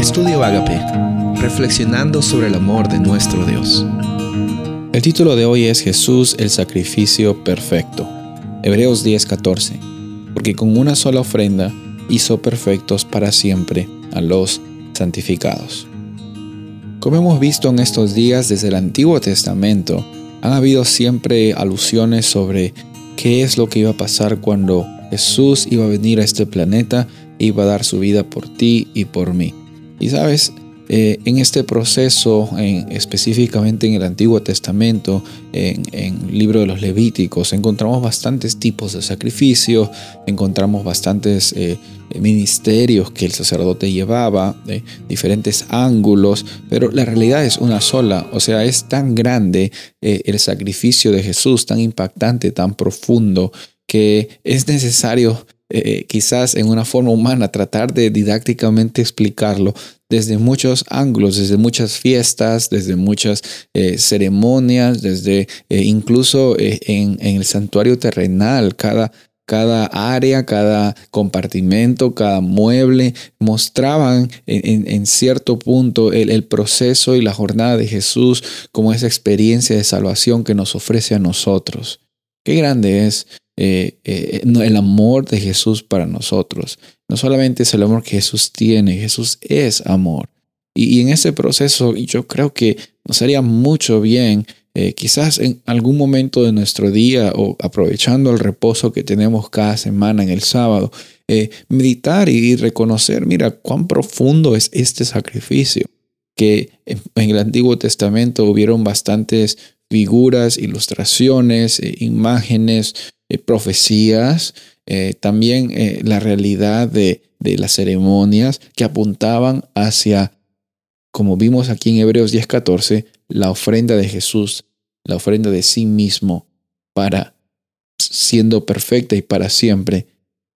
Estudio Agape, reflexionando sobre el amor de nuestro Dios. El título de hoy es Jesús el sacrificio perfecto. Hebreos 10:14. Porque con una sola ofrenda hizo perfectos para siempre a los santificados. Como hemos visto en estos días desde el Antiguo Testamento, han habido siempre alusiones sobre qué es lo que iba a pasar cuando Jesús iba a venir a este planeta e iba a dar su vida por ti y por mí. Y sabes, eh, en este proceso, específicamente en el Antiguo Testamento, en, el libro de los Levíticos, encontramos bastantes tipos de sacrificios, encontramos bastantes eh, ministerios que el sacerdote llevaba, de diferentes ángulos, pero la realidad es una sola, o sea, es tan grande eh, el sacrificio de Jesús, tan impactante, tan profundo, que es necesario eh, quizás en una forma humana, tratar de didácticamente explicarlo desde muchos ángulos, desde muchas fiestas, desde muchas eh, ceremonias, desde eh, incluso en, el santuario terrenal, cada, cada área, cada compartimento, cada mueble, mostraban en, cierto punto el, el, proceso y la jornada de Jesús como esa experiencia de salvación que nos ofrece a nosotros. Qué grande es eh, eh, el amor de Jesús para nosotros. No solamente es el amor que Jesús tiene, Jesús es amor. Y, en ese proceso yo creo que nos haría mucho bien, eh, quizás en algún momento de nuestro día o aprovechando el reposo que tenemos cada semana en el sábado, meditar y reconocer, mira, cuán profundo es este sacrificio que en el Antiguo Testamento hubieron bastantes figuras, ilustraciones, imágenes, eh, profecías, eh, también eh, la realidad de, de, las ceremonias que apuntaban hacia, como vimos aquí en Hebreos 10:14, la ofrenda de Jesús, la ofrenda de sí mismo para siendo perfecta y para siempre,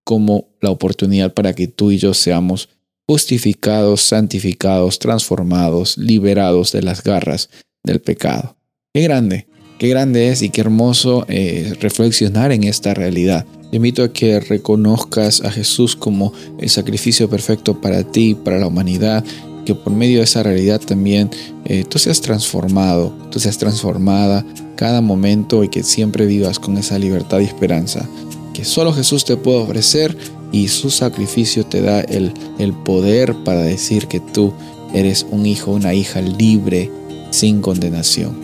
como la oportunidad para que tú y yo seamos justificados, santificados, transformados, liberados de las garras del pecado. Qué grande Qué grande es y qué hermoso eh, reflexionar en esta realidad. Te invito a que reconozcas a Jesús como el sacrificio perfecto para ti, para la humanidad, que por medio de esa realidad también eh, tú seas transformado, tú seas transformada cada momento y que siempre vivas con esa libertad y esperanza que solo Jesús te puede ofrecer y su sacrificio te da el, el poder para decir que tú eres un hijo, una hija libre, sin condenación.